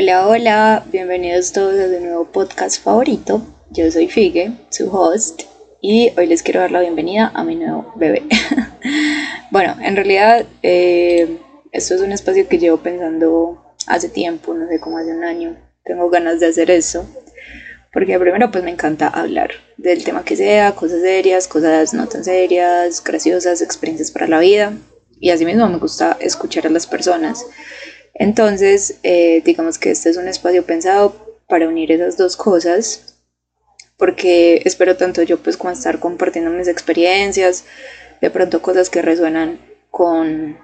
Hola, hola, bienvenidos todos a su nuevo podcast favorito. Yo soy Figue, su host, y hoy les quiero dar la bienvenida a mi nuevo bebé. bueno, en realidad eh, esto es un espacio que llevo pensando hace tiempo, no sé, como hace un año. Tengo ganas de hacer eso, porque primero pues me encanta hablar del tema que sea, cosas serias, cosas no tan serias, graciosas, experiencias para la vida, y asimismo me gusta escuchar a las personas entonces, eh, digamos que este es un espacio pensado para unir esas dos cosas, porque espero tanto yo pues como estar compartiendo mis experiencias, de pronto cosas que resuenan con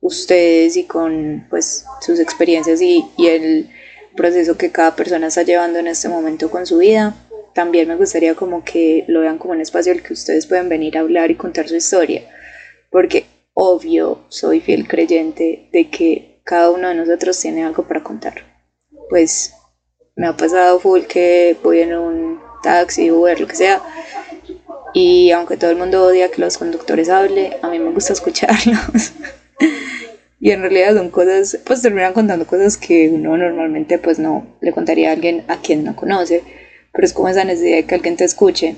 ustedes y con pues sus experiencias y, y el proceso que cada persona está llevando en este momento con su vida. También me gustaría como que lo vean como un espacio al que ustedes pueden venir a hablar y contar su historia, porque obvio soy fiel creyente de que cada uno de nosotros tiene algo para contar. Pues me ha pasado full que voy en un taxi, Uber, lo que sea, y aunque todo el mundo odia que los conductores hablen, a mí me gusta escucharlos. y en realidad son cosas, pues terminan contando cosas que uno normalmente pues no le contaría a alguien a quien no conoce, pero es como esa necesidad de que alguien te escuche.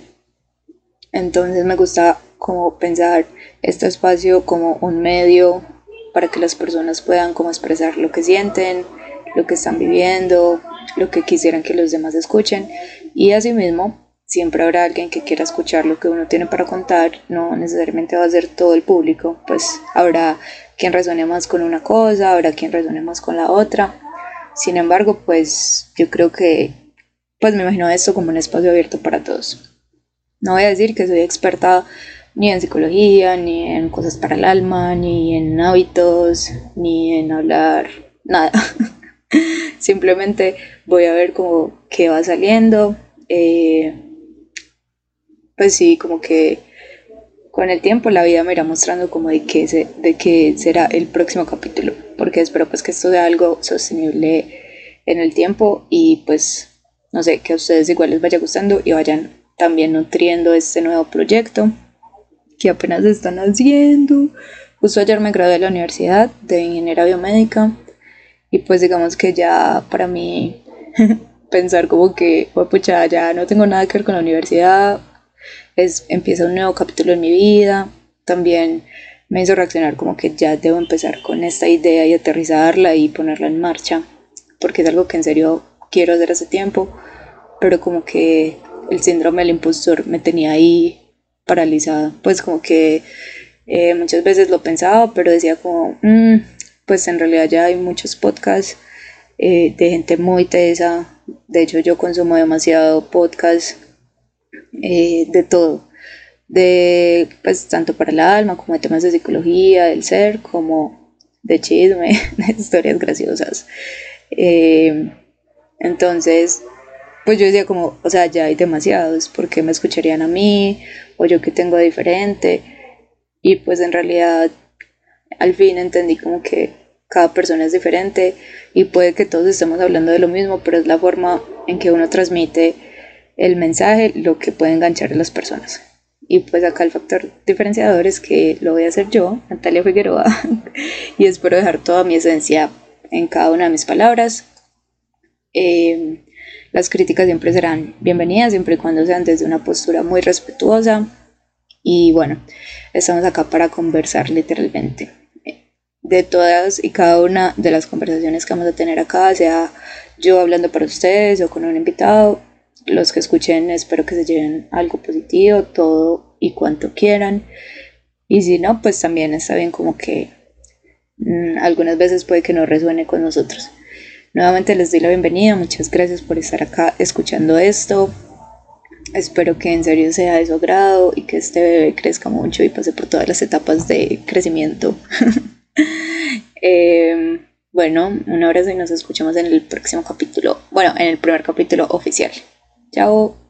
Entonces me gusta como pensar este espacio como un medio para que las personas puedan como expresar lo que sienten, lo que están viviendo, lo que quisieran que los demás escuchen y asimismo siempre habrá alguien que quiera escuchar lo que uno tiene para contar, no necesariamente va a ser todo el público, pues habrá quien resuene más con una cosa, habrá quien resuene más con la otra. Sin embargo, pues yo creo que pues me imagino esto como un espacio abierto para todos. No voy a decir que soy experta ni en psicología, ni en cosas para el alma, ni en hábitos, ni en hablar, nada. Simplemente voy a ver como qué va saliendo. Eh, pues sí, como que con el tiempo la vida me irá mostrando como de qué, se, de qué será el próximo capítulo, porque espero pues que esto sea algo sostenible en el tiempo y pues no sé, que a ustedes igual les vaya gustando y vayan también nutriendo este nuevo proyecto que apenas están haciendo. Justo ayer me gradué de la universidad de ingeniera biomédica y pues digamos que ya para mí pensar como que, pucha, ya no tengo nada que ver con la universidad, es, empieza un nuevo capítulo en mi vida, también me hizo reaccionar como que ya debo empezar con esta idea y aterrizarla y ponerla en marcha, porque es algo que en serio quiero hacer hace tiempo, pero como que el síndrome del impostor me tenía ahí paralizada. Pues como que eh, muchas veces lo pensaba, pero decía como, mm, pues en realidad ya hay muchos podcasts eh, de gente muy tesa. De hecho, yo consumo demasiado podcast eh, de todo. De, pues tanto para el alma como de temas de psicología, del ser, como de chisme, de historias graciosas. entonces, pues yo decía como, o sea, ya hay demasiados, ¿por qué me escucharían a mí? O yo que tengo diferente. Y pues en realidad al fin entendí como que cada persona es diferente y puede que todos estemos hablando de lo mismo, pero es la forma en que uno transmite el mensaje lo que puede enganchar a las personas. Y pues acá el factor diferenciador es que lo voy a hacer yo, Natalia Figueroa, y espero dejar toda mi esencia en cada una de mis palabras. Eh, las críticas siempre serán bienvenidas, siempre y cuando sean desde una postura muy respetuosa. Y bueno, estamos acá para conversar literalmente. De todas y cada una de las conversaciones que vamos a tener acá, sea yo hablando para ustedes o con un invitado, los que escuchen espero que se lleven algo positivo, todo y cuanto quieran. Y si no, pues también está bien como que mm, algunas veces puede que no resuene con nosotros. Nuevamente les doy la bienvenida, muchas gracias por estar acá escuchando esto. Espero que en serio sea de su agrado y que este bebé crezca mucho y pase por todas las etapas de crecimiento. Em, bueno, un abrazo y nos escuchamos en el próximo capítulo, bueno, en el primer capítulo oficial. Chao.